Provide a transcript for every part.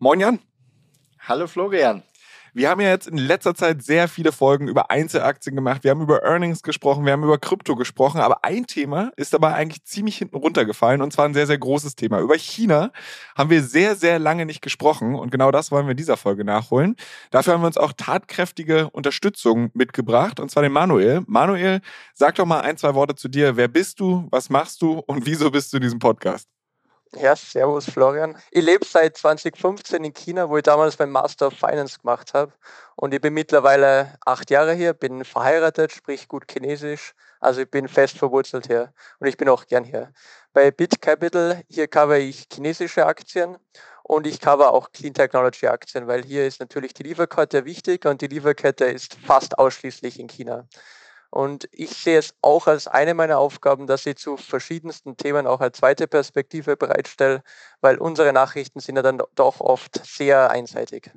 Moin Jan. Hallo Florian. Wir haben ja jetzt in letzter Zeit sehr viele Folgen über Einzelaktien gemacht. Wir haben über Earnings gesprochen, wir haben über Krypto gesprochen, aber ein Thema ist dabei eigentlich ziemlich hinten runtergefallen und zwar ein sehr, sehr großes Thema. Über China haben wir sehr, sehr lange nicht gesprochen und genau das wollen wir in dieser Folge nachholen. Dafür haben wir uns auch tatkräftige Unterstützung mitgebracht und zwar den Manuel. Manuel, sag doch mal ein, zwei Worte zu dir. Wer bist du? Was machst du? Und wieso bist du in diesem Podcast? Ja, servus Florian. Ich lebe seit 2015 in China, wo ich damals meinen Master of Finance gemacht habe. Und ich bin mittlerweile acht Jahre hier, bin verheiratet, sprich gut Chinesisch. Also ich bin fest verwurzelt hier und ich bin auch gern hier. Bei BitCapital, hier cover ich chinesische Aktien und ich cover auch Clean Technology Aktien, weil hier ist natürlich die Lieferkette wichtig und die Lieferkette ist fast ausschließlich in China. Und ich sehe es auch als eine meiner Aufgaben, dass ich zu verschiedensten Themen auch eine zweite Perspektive bereitstelle, weil unsere Nachrichten sind ja dann doch oft sehr einseitig.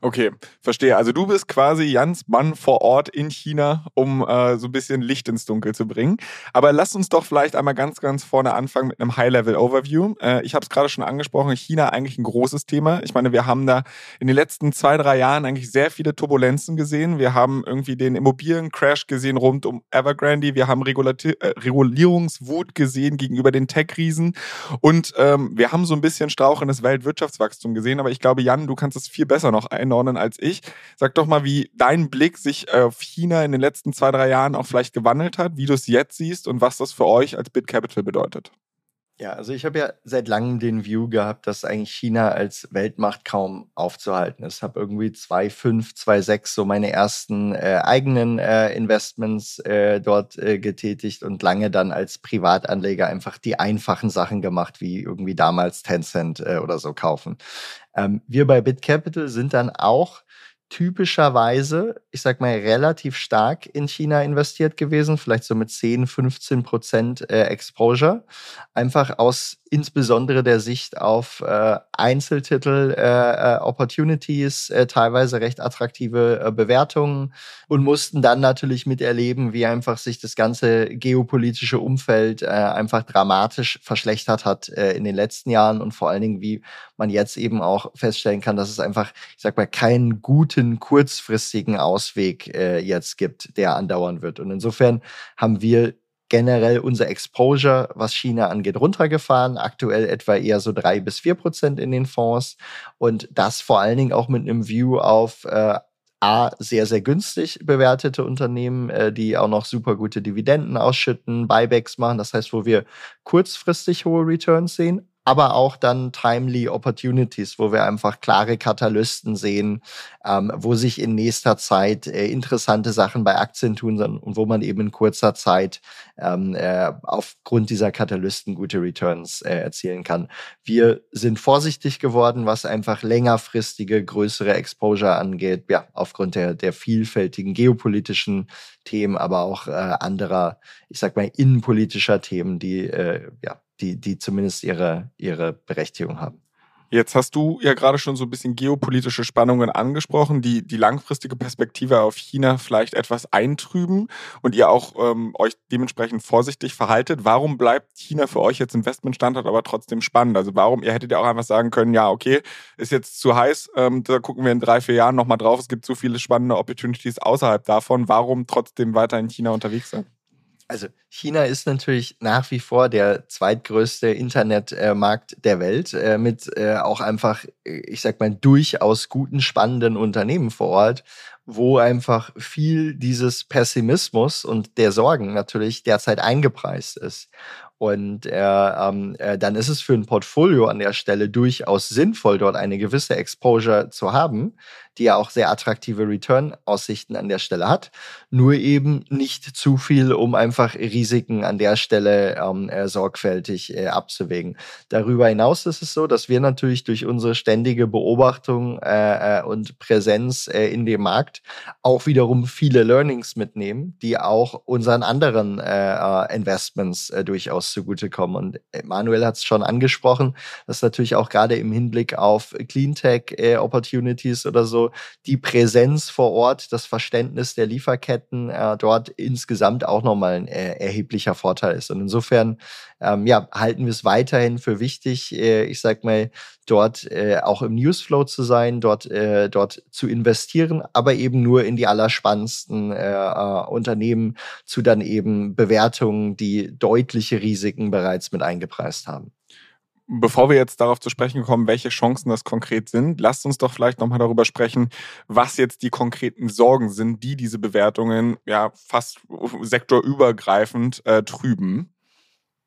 Okay, verstehe. Also du bist quasi Jans Mann vor Ort in China, um äh, so ein bisschen Licht ins Dunkel zu bringen. Aber lass uns doch vielleicht einmal ganz, ganz vorne anfangen mit einem High-Level-Overview. Äh, ich habe es gerade schon angesprochen, China eigentlich ein großes Thema. Ich meine, wir haben da in den letzten zwei, drei Jahren eigentlich sehr viele Turbulenzen gesehen. Wir haben irgendwie den Immobiliencrash gesehen rund um Evergrande. Wir haben Regulati äh, Regulierungswut gesehen gegenüber den Tech-Riesen. Und ähm, wir haben so ein bisschen strauchendes Weltwirtschaftswachstum gesehen. Aber ich glaube, Jan, du kannst es viel besser noch ein einordnen als ich. Sag doch mal, wie dein Blick sich auf China in den letzten zwei, drei Jahren auch vielleicht gewandelt hat, wie du es jetzt siehst und was das für euch als BitCapital bedeutet. Ja, also ich habe ja seit langem den View gehabt, dass eigentlich China als Weltmacht kaum aufzuhalten ist. Habe irgendwie 2,5, 2,6 so meine ersten äh, eigenen äh, Investments äh, dort äh, getätigt und lange dann als Privatanleger einfach die einfachen Sachen gemacht, wie irgendwie damals Tencent äh, oder so kaufen. Ähm, wir bei BitCapital sind dann auch typischerweise, ich sag mal, relativ stark in China investiert gewesen, vielleicht so mit 10, 15 Prozent äh, Exposure. Einfach aus insbesondere der Sicht auf äh, Einzeltitel, äh, äh, Opportunities, äh, teilweise recht attraktive äh, Bewertungen und mussten dann natürlich miterleben, wie einfach sich das ganze geopolitische Umfeld einfach dramatisch verschlechtert hat in den letzten Jahren und vor allen Dingen, wie man jetzt eben auch feststellen kann, dass es einfach, ich sag mal, keinen guten kurzfristigen Ausweg äh, jetzt gibt, der andauern wird. Und insofern haben wir generell unser Exposure, was China angeht, runtergefahren. Aktuell etwa eher so drei bis vier Prozent in den Fonds. Und das vor allen Dingen auch mit einem View auf äh, A, sehr, sehr günstig bewertete Unternehmen, äh, die auch noch super gute Dividenden ausschütten, Buybacks machen. Das heißt, wo wir kurzfristig hohe Returns sehen, aber auch dann timely Opportunities, wo wir einfach klare Katalysten sehen, ähm, wo sich in nächster Zeit äh, interessante Sachen bei Aktien tun und wo man eben in kurzer Zeit ähm, äh, aufgrund dieser Katalysten gute Returns äh, erzielen kann. Wir sind vorsichtig geworden, was einfach längerfristige, größere Exposure angeht, ja, aufgrund der, der vielfältigen geopolitischen Themen, aber auch äh, anderer, ich sag mal, innenpolitischer Themen, die äh, ja die, die zumindest ihre, ihre Berechtigung haben. Jetzt hast du ja gerade schon so ein bisschen geopolitische Spannungen angesprochen, die die langfristige Perspektive auf China vielleicht etwas eintrüben und ihr auch ähm, euch dementsprechend vorsichtig verhaltet. Warum bleibt China für euch jetzt Investmentstandort aber trotzdem spannend? Also warum, ihr hättet ja auch einfach sagen können, ja, okay, ist jetzt zu heiß, ähm, da gucken wir in drei, vier Jahren nochmal drauf, es gibt so viele spannende Opportunities außerhalb davon. Warum trotzdem weiter in China unterwegs sein? Also China ist natürlich nach wie vor der zweitgrößte Internetmarkt der Welt äh, mit äh, auch einfach, ich sag mal, durchaus guten, spannenden Unternehmen vor Ort, wo einfach viel dieses Pessimismus und der Sorgen natürlich derzeit eingepreist ist. Und äh, ähm, äh, dann ist es für ein Portfolio an der Stelle durchaus sinnvoll, dort eine gewisse Exposure zu haben, die ja auch sehr attraktive Return-Aussichten an der Stelle hat. Nur eben nicht zu viel, um einfach Risiken an der Stelle ähm, äh, sorgfältig äh, abzuwägen. Darüber hinaus ist es so, dass wir natürlich durch unsere ständige Beobachtung äh, äh und Präsenz äh, in dem Markt auch wiederum viele Learnings mitnehmen, die auch unseren anderen äh, äh Investments äh, durchaus zugutekommen. Und Manuel hat es schon angesprochen, dass natürlich auch gerade im Hinblick auf Cleantech-Opportunities äh, oder so die Präsenz vor Ort, das Verständnis der Lieferketten äh, dort insgesamt auch nochmal ein äh, erheblicher Vorteil ist. Und insofern ähm, ja, halten wir es weiterhin für wichtig, äh, ich sag mal, dort äh, auch im Newsflow zu sein, dort, äh, dort zu investieren, aber eben nur in die allerspannendsten äh, äh, Unternehmen zu dann eben Bewertungen, die deutliche Risiken bereits mit eingepreist haben. Bevor wir jetzt darauf zu sprechen kommen, welche Chancen das konkret sind, lasst uns doch vielleicht nochmal darüber sprechen, was jetzt die konkreten Sorgen sind, die diese Bewertungen ja fast sektorübergreifend äh, trüben.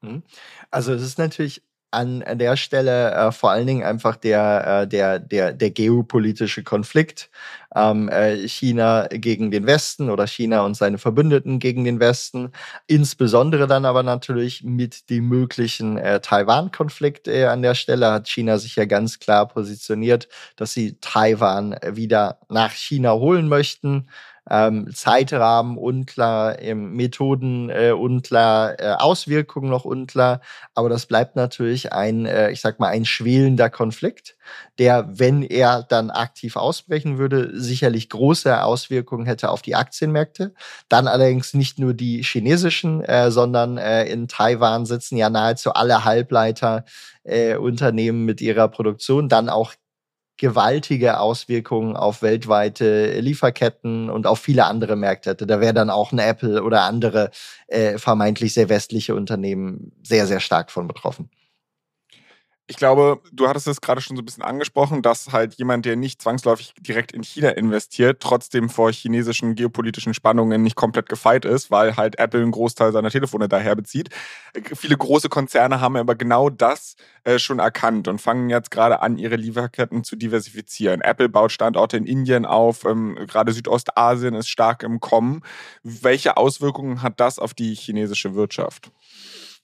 Mhm. Also es ist natürlich an der Stelle äh, vor allen Dingen einfach der, äh, der, der, der geopolitische Konflikt. Ähm, äh, China gegen den Westen oder China und seine Verbündeten gegen den Westen. Insbesondere dann aber natürlich mit dem möglichen äh, Taiwan-Konflikt äh, an der Stelle hat China sich ja ganz klar positioniert, dass sie Taiwan wieder nach China holen möchten ähm, Zeitrahmen unklar, ähm, Methoden äh, unklar, äh, Auswirkungen noch unklar. Aber das bleibt natürlich ein, äh, ich sag mal, ein schwelender Konflikt, der, wenn er dann aktiv ausbrechen würde, sicherlich große Auswirkungen hätte auf die Aktienmärkte. Dann allerdings nicht nur die chinesischen, äh, sondern äh, in Taiwan sitzen ja nahezu alle Halbleiter äh, mit ihrer Produktion, dann auch gewaltige Auswirkungen auf weltweite Lieferketten und auf viele andere Märkte hätte. Da wäre dann auch ein Apple oder andere äh, vermeintlich sehr westliche Unternehmen sehr, sehr stark von betroffen. Ich glaube, du hattest es gerade schon so ein bisschen angesprochen, dass halt jemand, der nicht zwangsläufig direkt in China investiert, trotzdem vor chinesischen geopolitischen Spannungen nicht komplett gefeit ist, weil halt Apple einen Großteil seiner Telefone daher bezieht. Viele große Konzerne haben aber genau das äh, schon erkannt und fangen jetzt gerade an, ihre Lieferketten zu diversifizieren. Apple baut Standorte in Indien auf, ähm, gerade Südostasien ist stark im Kommen. Welche Auswirkungen hat das auf die chinesische Wirtschaft?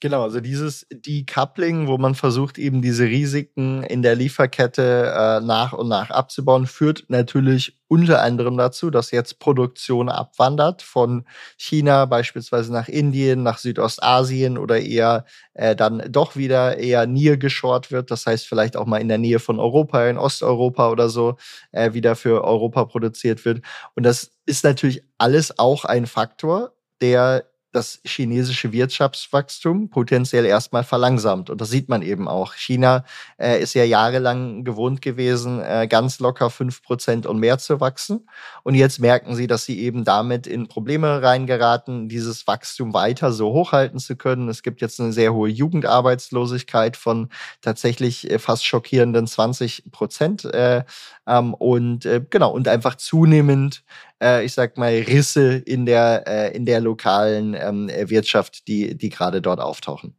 Genau, also dieses Decoupling, wo man versucht, eben diese Risiken in der Lieferkette äh, nach und nach abzubauen, führt natürlich unter anderem dazu, dass jetzt Produktion abwandert von China beispielsweise nach Indien, nach Südostasien oder eher äh, dann doch wieder eher neargeshored wird. Das heißt, vielleicht auch mal in der Nähe von Europa, in Osteuropa oder so, äh, wieder für Europa produziert wird. Und das ist natürlich alles auch ein Faktor, der das chinesische Wirtschaftswachstum potenziell erstmal verlangsamt. Und das sieht man eben auch. China äh, ist ja jahrelang gewohnt gewesen, äh, ganz locker fünf Prozent und mehr zu wachsen. Und jetzt merken sie, dass sie eben damit in Probleme reingeraten, dieses Wachstum weiter so hochhalten zu können. Es gibt jetzt eine sehr hohe Jugendarbeitslosigkeit von tatsächlich äh, fast schockierenden 20 Prozent. Äh, ähm, und äh, genau, und einfach zunehmend äh, ich sag mal, Risse in der, äh, in der lokalen ähm, Wirtschaft, die, die gerade dort auftauchen.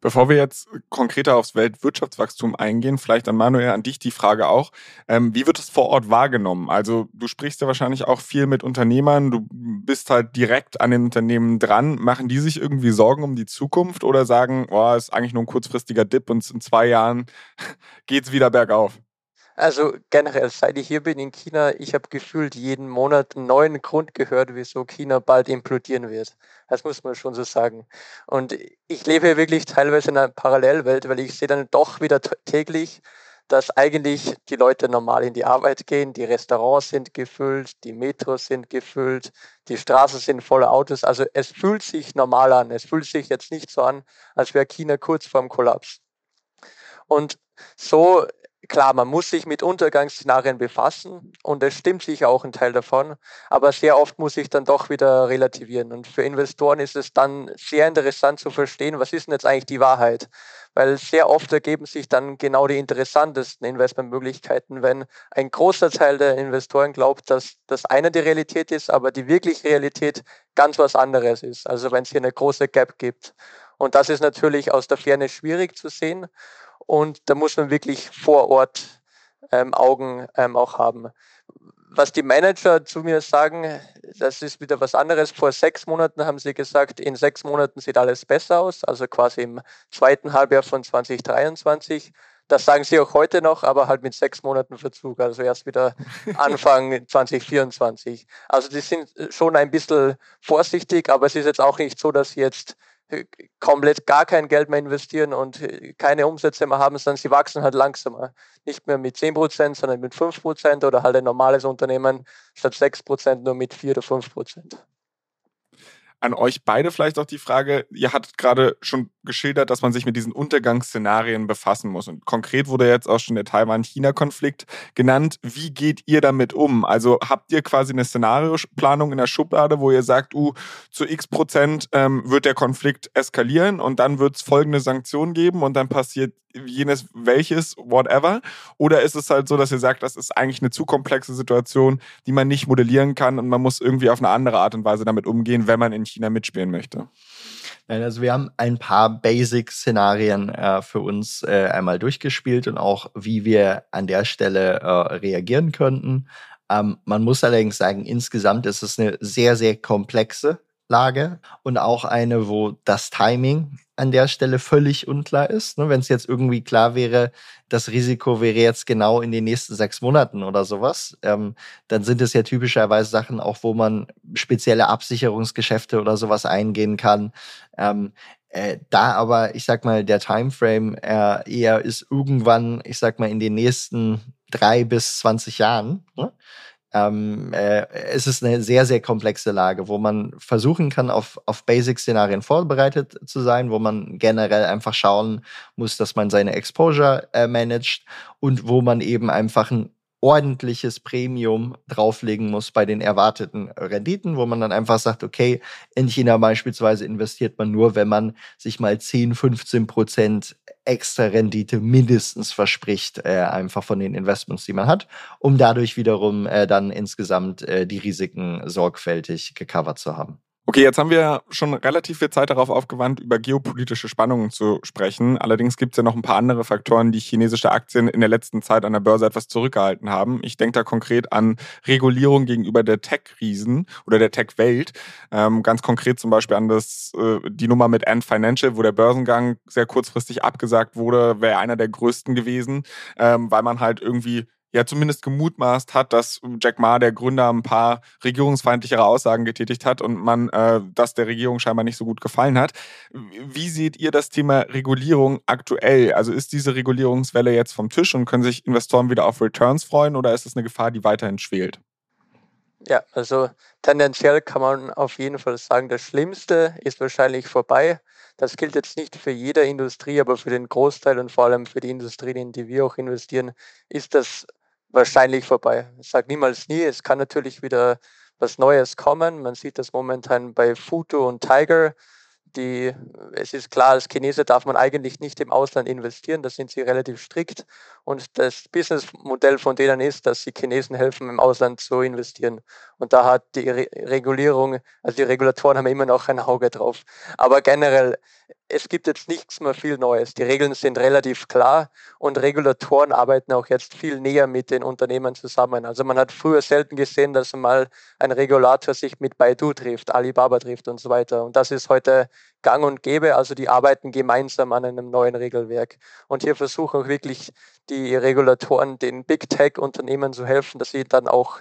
Bevor wir jetzt konkreter aufs Weltwirtschaftswachstum eingehen, vielleicht an Manuel, an dich die Frage auch. Ähm, wie wird es vor Ort wahrgenommen? Also du sprichst ja wahrscheinlich auch viel mit Unternehmern, du bist halt direkt an den Unternehmen dran. Machen die sich irgendwie Sorgen um die Zukunft oder sagen, oh, ist eigentlich nur ein kurzfristiger Dip und in zwei Jahren geht's wieder bergauf? Also generell, seit ich hier bin in China, ich habe gefühlt jeden Monat einen neuen Grund gehört, wieso China bald implodieren wird. Das muss man schon so sagen. Und ich lebe wirklich teilweise in einer Parallelwelt, weil ich sehe dann doch wieder täglich, dass eigentlich die Leute normal in die Arbeit gehen, die Restaurants sind gefüllt, die Metros sind gefüllt, die Straßen sind voller Autos. Also es fühlt sich normal an. Es fühlt sich jetzt nicht so an, als wäre China kurz vorm Kollaps. Und so klar, man muss sich mit Untergangsszenarien befassen und es stimmt sicher auch ein Teil davon, aber sehr oft muss ich dann doch wieder relativieren. Und für Investoren ist es dann sehr interessant zu verstehen, was ist denn jetzt eigentlich die Wahrheit? Weil sehr oft ergeben sich dann genau die interessantesten Investmentmöglichkeiten, wenn ein großer Teil der Investoren glaubt, dass das eine die Realität ist, aber die wirkliche Realität ganz was anderes ist. Also wenn es hier eine große Gap gibt. Und das ist natürlich aus der Ferne schwierig zu sehen. Und da muss man wirklich vor Ort ähm, Augen ähm, auch haben. Was die Manager zu mir sagen, das ist wieder was anderes. Vor sechs Monaten haben sie gesagt, in sechs Monaten sieht alles besser aus, also quasi im zweiten Halbjahr von 2023. Das sagen sie auch heute noch, aber halt mit sechs Monaten Verzug, also erst wieder Anfang 2024. Also die sind schon ein bisschen vorsichtig, aber es ist jetzt auch nicht so, dass sie jetzt äh, komplett gar kein Geld mehr investieren und äh, keine Umsätze mehr haben, sondern sie wachsen halt langsamer. Nicht mehr mit 10 Prozent, sondern mit 5 Prozent oder halt ein normales Unternehmen statt 6 Prozent nur mit 4 oder 5 Prozent an euch beide vielleicht auch die Frage, ihr hattet gerade schon geschildert, dass man sich mit diesen Untergangsszenarien befassen muss. Und konkret wurde jetzt auch schon der Taiwan-China-Konflikt genannt. Wie geht ihr damit um? Also habt ihr quasi eine Szenarioplanung in der Schublade, wo ihr sagt, uh, zu x Prozent ähm, wird der Konflikt eskalieren und dann wird es folgende Sanktionen geben und dann passiert jenes welches, whatever? Oder ist es halt so, dass ihr sagt, das ist eigentlich eine zu komplexe Situation, die man nicht modellieren kann und man muss irgendwie auf eine andere Art und Weise damit umgehen, wenn man in China mitspielen möchte? Nein, also wir haben ein paar Basic-Szenarien äh, für uns äh, einmal durchgespielt und auch, wie wir an der Stelle äh, reagieren könnten. Ähm, man muss allerdings sagen, insgesamt ist es eine sehr, sehr komplexe Lage und auch eine, wo das Timing an der Stelle völlig unklar ist. Ne, Wenn es jetzt irgendwie klar wäre, das Risiko wäre jetzt genau in den nächsten sechs Monaten oder sowas, ähm, dann sind es ja typischerweise Sachen auch, wo man spezielle Absicherungsgeschäfte oder sowas eingehen kann. Ähm, äh, da aber, ich sag mal, der Timeframe äh, eher ist irgendwann, ich sag mal, in den nächsten drei bis zwanzig Jahren. Ne? Ähm, äh, es ist eine sehr, sehr komplexe Lage, wo man versuchen kann, auf, auf Basic-Szenarien vorbereitet zu sein, wo man generell einfach schauen muss, dass man seine Exposure äh, managt und wo man eben einfach ein ordentliches Premium drauflegen muss bei den erwarteten Renditen, wo man dann einfach sagt, okay, in China beispielsweise investiert man nur, wenn man sich mal 10, 15 Prozent extra Rendite mindestens verspricht, äh, einfach von den Investments, die man hat, um dadurch wiederum äh, dann insgesamt äh, die Risiken sorgfältig gecovert zu haben. Okay, jetzt haben wir schon relativ viel Zeit darauf aufgewandt, über geopolitische Spannungen zu sprechen. Allerdings gibt es ja noch ein paar andere Faktoren, die chinesische Aktien in der letzten Zeit an der Börse etwas zurückgehalten haben. Ich denke da konkret an Regulierung gegenüber der Tech-Riesen oder der Tech-Welt. Ähm, ganz konkret zum Beispiel an das, äh, die Nummer mit Ant Financial, wo der Börsengang sehr kurzfristig abgesagt wurde, wäre einer der größten gewesen, ähm, weil man halt irgendwie ja zumindest gemutmaßt hat, dass Jack Ma, der Gründer, ein paar regierungsfeindlichere Aussagen getätigt hat und man äh, das der Regierung scheinbar nicht so gut gefallen hat. Wie seht ihr das Thema Regulierung aktuell? Also ist diese Regulierungswelle jetzt vom Tisch und können sich Investoren wieder auf Returns freuen oder ist es eine Gefahr, die weiterhin schwelt? Ja, also tendenziell kann man auf jeden Fall sagen, das Schlimmste ist wahrscheinlich vorbei. Das gilt jetzt nicht für jede Industrie, aber für den Großteil und vor allem für die Industrien, in die wir auch investieren, ist das wahrscheinlich vorbei. Ich sage niemals nie, es kann natürlich wieder was Neues kommen. Man sieht das momentan bei Futo und Tiger. Die, es ist klar, als Chinese darf man eigentlich nicht im Ausland investieren, da sind sie relativ strikt. Und das Businessmodell von denen ist, dass sie Chinesen helfen, im Ausland zu investieren. Und da hat die Re Regulierung, also die Regulatoren haben immer noch ein Auge drauf. Aber generell, es gibt jetzt nichts mehr viel Neues. Die Regeln sind relativ klar und Regulatoren arbeiten auch jetzt viel näher mit den Unternehmen zusammen. Also man hat früher selten gesehen, dass mal ein Regulator sich mit Baidu trifft, Alibaba trifft und so weiter. Und das ist heute gang und gäbe. Also die arbeiten gemeinsam an einem neuen Regelwerk. Und hier versuchen auch wirklich die Regulatoren den Big Tech-Unternehmen zu helfen, dass sie dann auch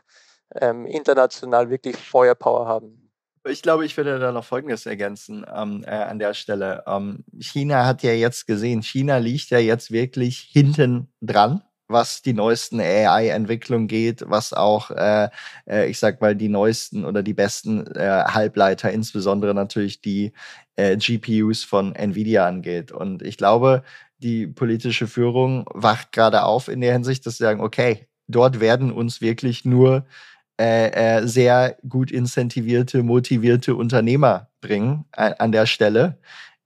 ähm, international wirklich Feuerpower haben. Ich glaube, ich würde da noch Folgendes ergänzen ähm, äh, an der Stelle. Ähm, China hat ja jetzt gesehen, China liegt ja jetzt wirklich hinten dran, was die neuesten AI-Entwicklungen geht, was auch, äh, äh, ich sag mal, die neuesten oder die besten äh, Halbleiter, insbesondere natürlich die äh, GPUs von Nvidia angeht. Und ich glaube, die politische Führung wacht gerade auf in der Hinsicht, dass sie sagen, okay, dort werden uns wirklich nur äh, äh, sehr gut incentivierte, motivierte Unternehmer bringen an der Stelle,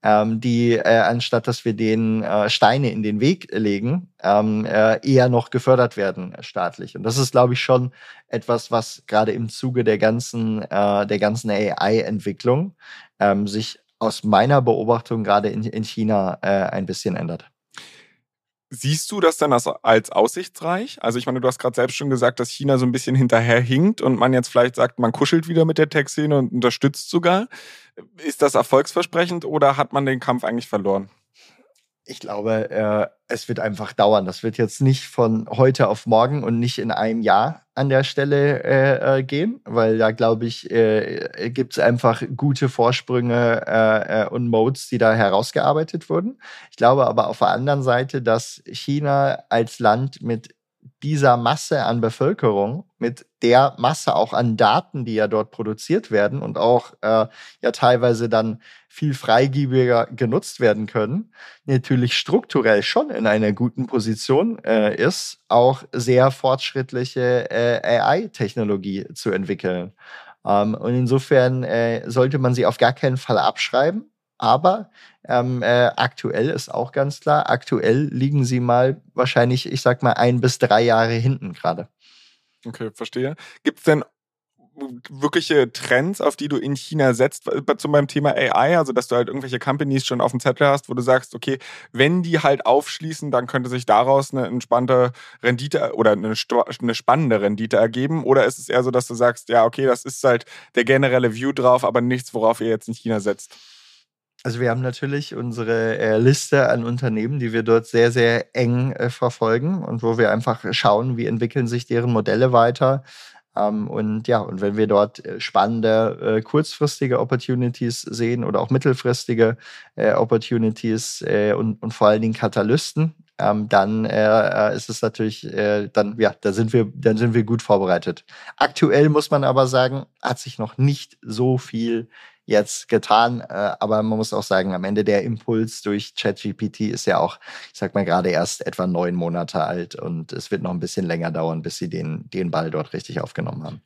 ähm, die äh, anstatt dass wir denen äh, Steine in den Weg legen, ähm, äh, eher noch gefördert werden staatlich. Und das ist, glaube ich, schon etwas, was gerade im Zuge der ganzen, äh, der ganzen AI-Entwicklung ähm, sich aus meiner Beobachtung gerade in, in China äh, ein bisschen ändert. Siehst du das dann als, als aussichtsreich? Also ich meine, du hast gerade selbst schon gesagt, dass China so ein bisschen hinterherhinkt und man jetzt vielleicht sagt, man kuschelt wieder mit der Tech-Szene und unterstützt sogar. Ist das erfolgsversprechend oder hat man den Kampf eigentlich verloren? Ich glaube, äh, es wird einfach dauern. Das wird jetzt nicht von heute auf morgen und nicht in einem Jahr an der Stelle äh, äh, gehen, weil da glaube ich, äh, gibt es einfach gute Vorsprünge äh, äh, und Modes, die da herausgearbeitet wurden. Ich glaube aber auf der anderen Seite, dass China als Land mit dieser Masse an Bevölkerung, mit der Masse auch an Daten, die ja dort produziert werden und auch äh, ja teilweise dann viel freigiebiger genutzt werden können, natürlich strukturell schon in einer guten Position äh, ist, auch sehr fortschrittliche äh, AI-Technologie zu entwickeln. Ähm, und insofern äh, sollte man sie auf gar keinen Fall abschreiben. Aber ähm, äh, aktuell ist auch ganz klar, aktuell liegen sie mal wahrscheinlich, ich sag mal, ein bis drei Jahre hinten gerade. Okay, verstehe. Gibt es denn wirkliche Trends, auf die du in China setzt, zum beim Thema AI, also dass du halt irgendwelche Companies schon auf dem Zettel hast, wo du sagst, okay, wenn die halt aufschließen, dann könnte sich daraus eine entspannte Rendite oder eine, eine spannende Rendite ergeben? Oder ist es eher so, dass du sagst, ja, okay, das ist halt der generelle View drauf, aber nichts, worauf ihr jetzt in China setzt? Also wir haben natürlich unsere äh, Liste an Unternehmen, die wir dort sehr, sehr eng äh, verfolgen und wo wir einfach schauen, wie entwickeln sich deren Modelle weiter. Ähm, und ja, und wenn wir dort äh, spannende äh, kurzfristige Opportunities sehen oder auch mittelfristige äh, Opportunities äh, und, und vor allen Dingen Katalysten, ähm, dann ist es natürlich, dann ja, da sind wir, dann sind wir gut vorbereitet. Aktuell muss man aber sagen, hat sich noch nicht so viel jetzt getan. Äh, aber man muss auch sagen, am Ende der Impuls durch ChatGPT ist ja auch, ich sag mal, gerade erst etwa neun Monate alt und es wird noch ein bisschen länger dauern, bis sie den, den Ball dort richtig aufgenommen haben.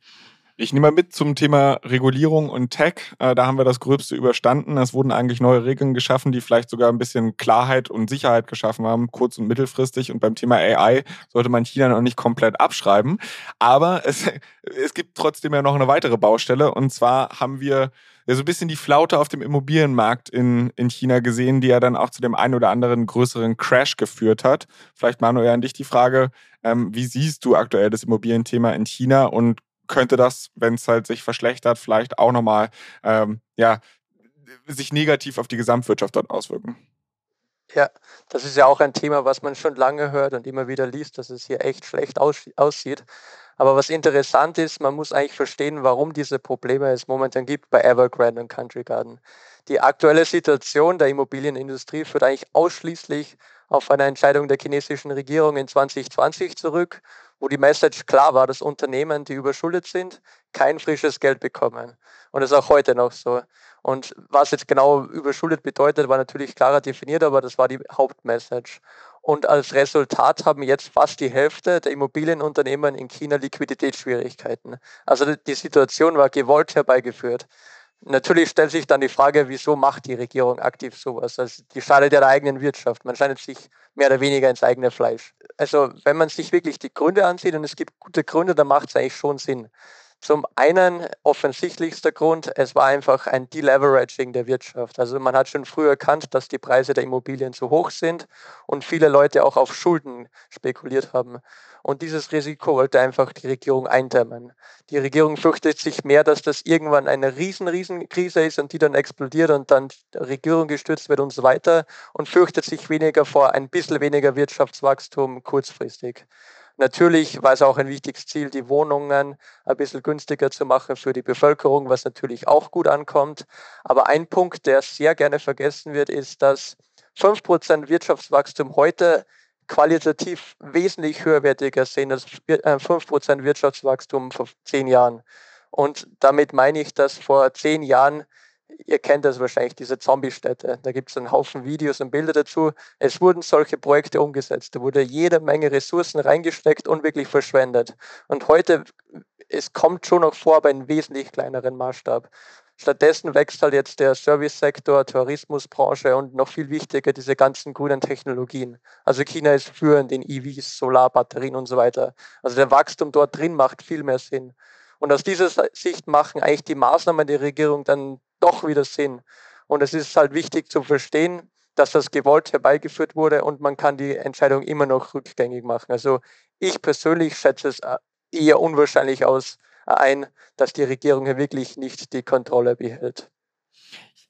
Ich nehme mal mit zum Thema Regulierung und Tech. Äh, da haben wir das Gröbste überstanden. Es wurden eigentlich neue Regeln geschaffen, die vielleicht sogar ein bisschen Klarheit und Sicherheit geschaffen haben, kurz- und mittelfristig. Und beim Thema AI sollte man China noch nicht komplett abschreiben. Aber es, es gibt trotzdem ja noch eine weitere Baustelle. Und zwar haben wir ja so ein bisschen die Flaute auf dem Immobilienmarkt in, in China gesehen, die ja dann auch zu dem einen oder anderen größeren Crash geführt hat. Vielleicht, Manuel, an dich die Frage, ähm, wie siehst du aktuell das Immobilienthema in China und könnte das, wenn es halt sich verschlechtert, vielleicht auch nochmal ähm, ja, sich negativ auf die Gesamtwirtschaft dort auswirken. Ja, das ist ja auch ein Thema, was man schon lange hört und immer wieder liest, dass es hier echt schlecht aussieht. Aber was interessant ist, man muss eigentlich verstehen, warum diese Probleme es momentan gibt bei Evergrande und Country Garden. Die aktuelle Situation der Immobilienindustrie führt eigentlich ausschließlich auf eine Entscheidung der chinesischen Regierung in 2020 zurück wo die Message klar war, dass Unternehmen, die überschuldet sind, kein frisches Geld bekommen. Und das ist auch heute noch so. Und was jetzt genau überschuldet bedeutet, war natürlich klarer definiert, aber das war die Hauptmessage. Und als Resultat haben jetzt fast die Hälfte der Immobilienunternehmen in China Liquiditätsschwierigkeiten. Also die Situation war gewollt herbeigeführt. Natürlich stellt sich dann die Frage, wieso macht die Regierung aktiv sowas? Also die schadet ja der eigenen Wirtschaft. Man schneidet sich mehr oder weniger ins eigene Fleisch. Also wenn man sich wirklich die Gründe ansieht, und es gibt gute Gründe, dann macht es eigentlich schon Sinn. Zum einen offensichtlichster Grund, es war einfach ein Deleveraging der Wirtschaft. Also man hat schon früher erkannt, dass die Preise der Immobilien zu hoch sind und viele Leute auch auf Schulden spekuliert haben. Und dieses Risiko wollte einfach die Regierung eindämmen. Die Regierung fürchtet sich mehr, dass das irgendwann eine riesen, riesen Krise ist und die dann explodiert und dann die Regierung gestürzt wird und so weiter und fürchtet sich weniger vor ein bisschen weniger Wirtschaftswachstum kurzfristig. Natürlich war es auch ein wichtiges Ziel, die Wohnungen ein bisschen günstiger zu machen für die Bevölkerung, was natürlich auch gut ankommt. Aber ein Punkt, der sehr gerne vergessen wird, ist, dass 5% Wirtschaftswachstum heute qualitativ wesentlich höherwertiger sind als 5% Wirtschaftswachstum vor zehn Jahren. Und damit meine ich, dass vor zehn Jahren ihr kennt das wahrscheinlich, diese Zombie-Städte. Da gibt es einen Haufen Videos und Bilder dazu. Es wurden solche Projekte umgesetzt. Da wurde jede Menge Ressourcen reingesteckt und wirklich verschwendet. Und heute, es kommt schon noch vor, aber in wesentlich kleineren Maßstab. Stattdessen wächst halt jetzt der Service-Sektor, Tourismusbranche und noch viel wichtiger diese ganzen grünen Technologien. Also China ist führend in EVs, Solarbatterien und so weiter. Also der Wachstum dort drin macht viel mehr Sinn. Und aus dieser Sicht machen eigentlich die Maßnahmen der Regierung dann doch wieder Sinn. Und es ist halt wichtig zu verstehen, dass das gewollt herbeigeführt wurde und man kann die Entscheidung immer noch rückgängig machen. Also ich persönlich schätze es äh, eher unwahrscheinlich aus äh, ein, dass die Regierung hier wirklich nicht die Kontrolle behält.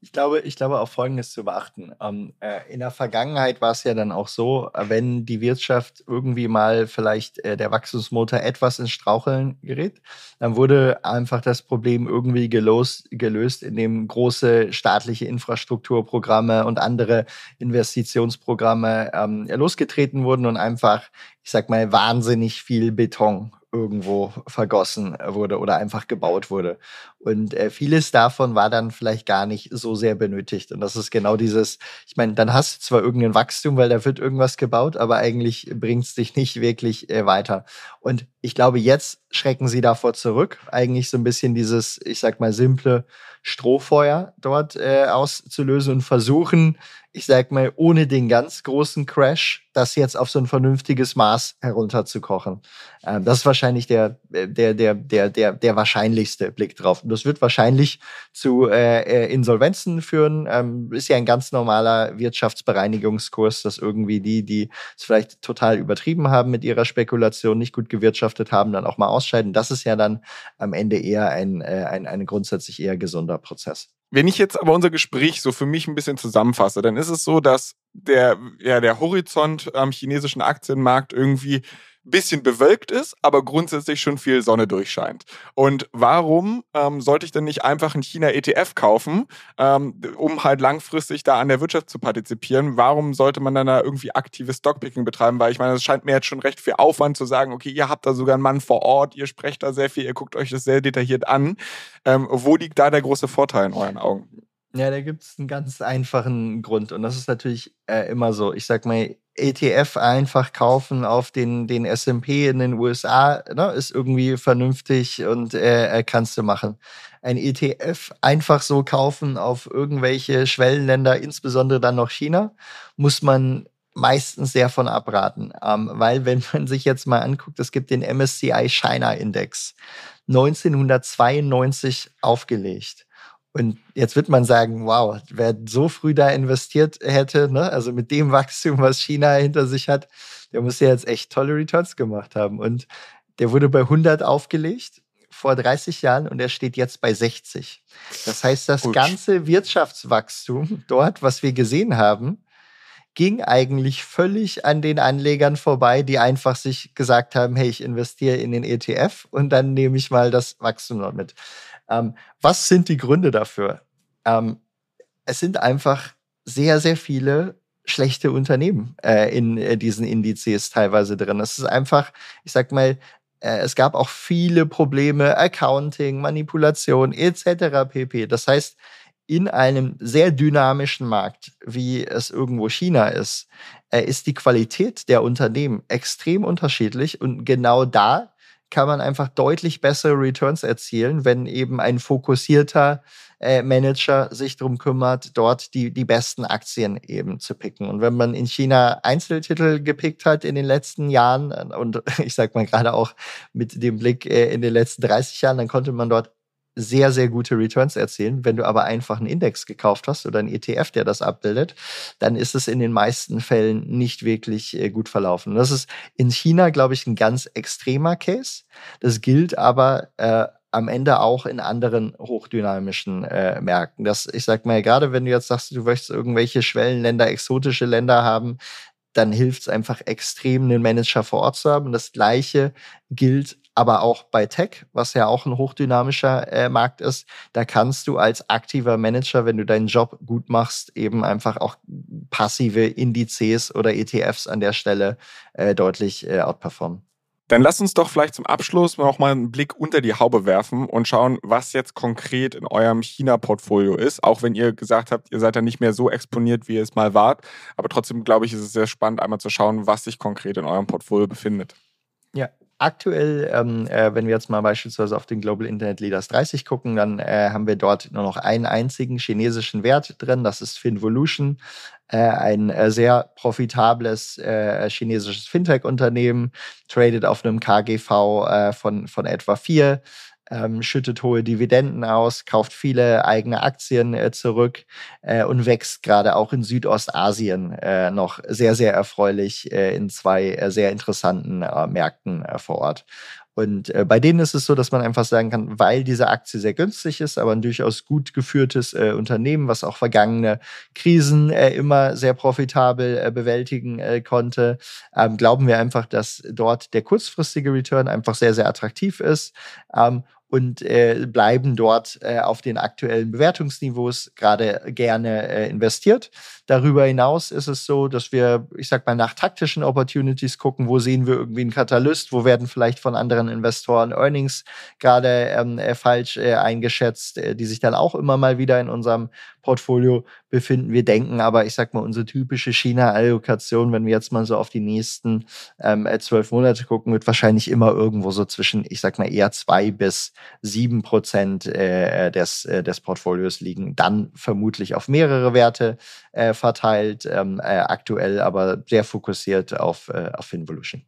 Ich glaube, ich glaube auch Folgendes zu beachten. Ähm, äh, in der Vergangenheit war es ja dann auch so, äh, wenn die Wirtschaft irgendwie mal vielleicht äh, der Wachstumsmotor etwas ins Straucheln gerät, dann wurde einfach das Problem irgendwie gelos, gelöst, indem große staatliche Infrastrukturprogramme und andere Investitionsprogramme ähm, losgetreten wurden und einfach, ich sag mal, wahnsinnig viel Beton irgendwo vergossen wurde oder einfach gebaut wurde. Und äh, vieles davon war dann vielleicht gar nicht so sehr benötigt. Und das ist genau dieses, ich meine, dann hast du zwar irgendein Wachstum, weil da wird irgendwas gebaut, aber eigentlich bringt es dich nicht wirklich äh, weiter. Und ich glaube, jetzt schrecken sie davor zurück, eigentlich so ein bisschen dieses, ich sag mal, simple Strohfeuer dort äh, auszulösen und versuchen, ich sag mal, ohne den ganz großen Crash, das jetzt auf so ein vernünftiges Maß herunterzukochen. Ähm, das ist wahrscheinlich der, der, der, der, der, der wahrscheinlichste Blick drauf. Und das wird wahrscheinlich zu äh, äh, Insolvenzen führen. Ähm, ist ja ein ganz normaler Wirtschaftsbereinigungskurs, dass irgendwie die, die es vielleicht total übertrieben haben mit ihrer Spekulation, nicht gut gewirtschaftet haben, dann auch mal ausscheiden. Das ist ja dann am Ende eher ein, äh, ein, ein grundsätzlich eher gesunder Prozess. Wenn ich jetzt aber unser Gespräch so für mich ein bisschen zusammenfasse, dann ist es so, dass der, ja, der Horizont am chinesischen Aktienmarkt irgendwie bisschen bewölkt ist, aber grundsätzlich schon viel Sonne durchscheint. Und warum ähm, sollte ich denn nicht einfach einen China-ETF kaufen, ähm, um halt langfristig da an der Wirtschaft zu partizipieren? Warum sollte man dann da irgendwie aktives Stockpicking betreiben? Weil ich meine, es scheint mir jetzt schon recht viel Aufwand zu sagen, okay, ihr habt da sogar einen Mann vor Ort, ihr sprecht da sehr viel, ihr guckt euch das sehr detailliert an. Ähm, wo liegt da der große Vorteil in euren Augen? Ja, da gibt es einen ganz einfachen Grund. Und das ist natürlich äh, immer so. Ich sag mal, ETF einfach kaufen auf den, den SP in den USA, ne, ist irgendwie vernünftig und äh, äh kannst du machen. Ein ETF einfach so kaufen auf irgendwelche Schwellenländer, insbesondere dann noch China, muss man meistens sehr von abraten. Ähm, weil wenn man sich jetzt mal anguckt, es gibt den MSCI China Index, 1992 aufgelegt. Und jetzt wird man sagen, wow, wer so früh da investiert hätte, ne, also mit dem Wachstum, was China hinter sich hat, der muss ja jetzt echt tolle Returns gemacht haben. Und der wurde bei 100 aufgelegt vor 30 Jahren und er steht jetzt bei 60. Das heißt, das Gut. ganze Wirtschaftswachstum dort, was wir gesehen haben, ging eigentlich völlig an den Anlegern vorbei, die einfach sich gesagt haben, hey, ich investiere in den ETF und dann nehme ich mal das Wachstum noch mit. Ähm, was sind die Gründe dafür? Ähm, es sind einfach sehr, sehr viele schlechte Unternehmen äh, in äh, diesen Indizes teilweise drin. Es ist einfach, ich sag mal, äh, es gab auch viele Probleme, Accounting, Manipulation etc. pp. Das heißt, in einem sehr dynamischen Markt, wie es irgendwo China ist, ist die Qualität der Unternehmen extrem unterschiedlich und genau da kann man einfach deutlich bessere Returns erzielen, wenn eben ein fokussierter äh, Manager sich darum kümmert, dort die, die besten Aktien eben zu picken. Und wenn man in China Einzeltitel gepickt hat in den letzten Jahren und ich sag mal gerade auch mit dem Blick äh, in den letzten 30 Jahren, dann konnte man dort sehr, sehr gute Returns erzielen. Wenn du aber einfach einen Index gekauft hast oder einen ETF, der das abbildet, dann ist es in den meisten Fällen nicht wirklich äh, gut verlaufen. das ist in China, glaube ich, ein ganz extremer Case. Das gilt aber äh, am Ende auch in anderen hochdynamischen äh, Märkten. Das, ich sag mal, gerade wenn du jetzt sagst, du möchtest irgendwelche Schwellenländer, exotische Länder haben, dann hilft es einfach extrem, einen Manager vor Ort zu haben. Und das Gleiche gilt aber auch bei Tech, was ja auch ein hochdynamischer äh, Markt ist, da kannst du als aktiver Manager, wenn du deinen Job gut machst, eben einfach auch passive Indizes oder ETFs an der Stelle äh, deutlich äh, outperformen. Dann lass uns doch vielleicht zum Abschluss noch mal einen Blick unter die Haube werfen und schauen, was jetzt konkret in eurem China-Portfolio ist. Auch wenn ihr gesagt habt, ihr seid da nicht mehr so exponiert, wie ihr es mal wart. Aber trotzdem, glaube ich, ist es sehr spannend, einmal zu schauen, was sich konkret in eurem Portfolio befindet. Ja, aktuell, ähm, äh, wenn wir jetzt mal beispielsweise auf den Global Internet Leaders 30 gucken, dann äh, haben wir dort nur noch einen einzigen chinesischen Wert drin, das ist Finvolution, äh, ein äh, sehr profitables äh, chinesisches Fintech-Unternehmen, traded auf einem KGV äh, von, von etwa 4. ähm, schüttet hohe Dividenden aus, kauft viele eigene Aktien äh, zurück äh, und wächst gerade auch in Südostasien äh, noch sehr, sehr erfreulich äh, in zwei äh, sehr interessanten äh, Märkten vor Ort. Und bei denen ist es so, dass man einfach sagen kann, weil diese Aktie sehr günstig ist, aber ein durchaus gut geführtes Unternehmen, was auch vergangene Krisen immer sehr profitabel bewältigen konnte, ähm, glauben wir einfach, dass dort der kurzfristige Return einfach sehr, sehr attraktiv ist. Ähm, und äh, bleiben dort äh, auf den aktuellen Bewertungsniveaus gerade gerne äh, investiert. Darüber hinaus ist es so, dass wir, ich sag mal, nach taktischen Opportunities gucken, wo sehen wir irgendwie einen Katalyst, wo werden vielleicht von anderen Investoren Earnings gerade ähm, äh, falsch äh, eingeschätzt, äh, die sich dann auch immer mal wieder in unserem Portfolio befinden. Wir denken aber, ich sag mal, unsere typische China-Allokation, wenn wir jetzt mal so auf die nächsten ähm, zwölf Monate gucken, wird wahrscheinlich immer irgendwo so zwischen, ich sag mal, eher zwei bis sieben Prozent äh, des, äh, des Portfolios liegen. Dann vermutlich auf mehrere Werte äh, verteilt, ähm, äh, aktuell aber sehr fokussiert auf, äh, auf Finvolution.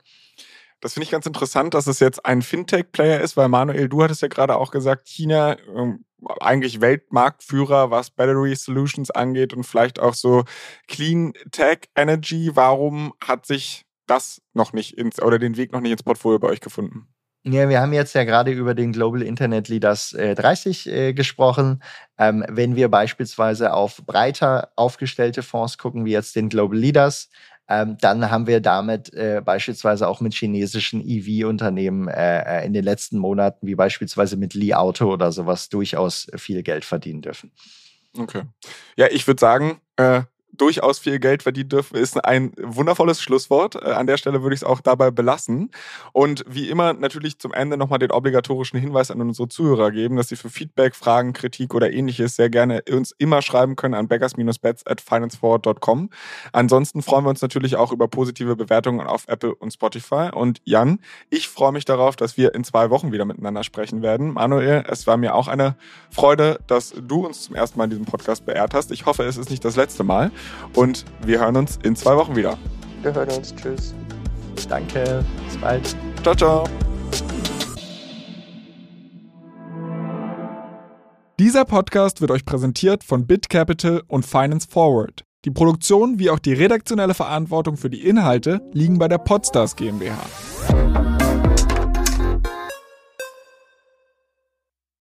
Das finde ich ganz interessant, dass es jetzt ein Fintech-Player ist, weil Manuel, du hattest ja gerade auch gesagt, China ähm, eigentlich Weltmarktführer, was Battery Solutions angeht und vielleicht auch so Clean Tech Energy. Warum hat sich das noch nicht ins oder den Weg noch nicht ins Portfolio bei euch gefunden? Ja, wir haben jetzt ja gerade über den Global Internet Leaders äh, 30 äh, gesprochen. Ähm, wenn wir beispielsweise auf breiter aufgestellte Fonds gucken, wie jetzt den Global Leaders, ähm, dann haben wir damit äh, beispielsweise auch mit chinesischen EV-Unternehmen äh, äh, in den letzten Monaten, wie beispielsweise mit Li Auto oder sowas, durchaus viel Geld verdienen dürfen. Okay. Ja, ich würde sagen, äh, durchaus viel Geld verdienen dürfen, ist ein wundervolles Schlusswort. Äh, an der Stelle würde ich es auch dabei belassen. Und wie immer natürlich zum Ende nochmal den obligatorischen Hinweis an unsere Zuhörer geben, dass sie für Feedback, Fragen, Kritik oder ähnliches sehr gerne uns immer schreiben können an beggars-bets at financeforward.com. Ansonsten freuen wir uns natürlich auch über positive Bewertungen auf Apple und Spotify. Und Jan, ich freue mich darauf, dass wir in zwei Wochen wieder miteinander sprechen werden. Manuel, es war mir auch eine Freude, dass du uns zum ersten Mal in diesem Podcast beehrt hast. Ich hoffe, es ist nicht das letzte Mal. Und wir hören uns in zwei Wochen wieder. Wir hören uns. Tschüss. Danke. Bis bald. Ciao, ciao. Dieser Podcast wird euch präsentiert von BitCapital und Finance Forward. Die Produktion wie auch die redaktionelle Verantwortung für die Inhalte liegen bei der Podstars GmbH.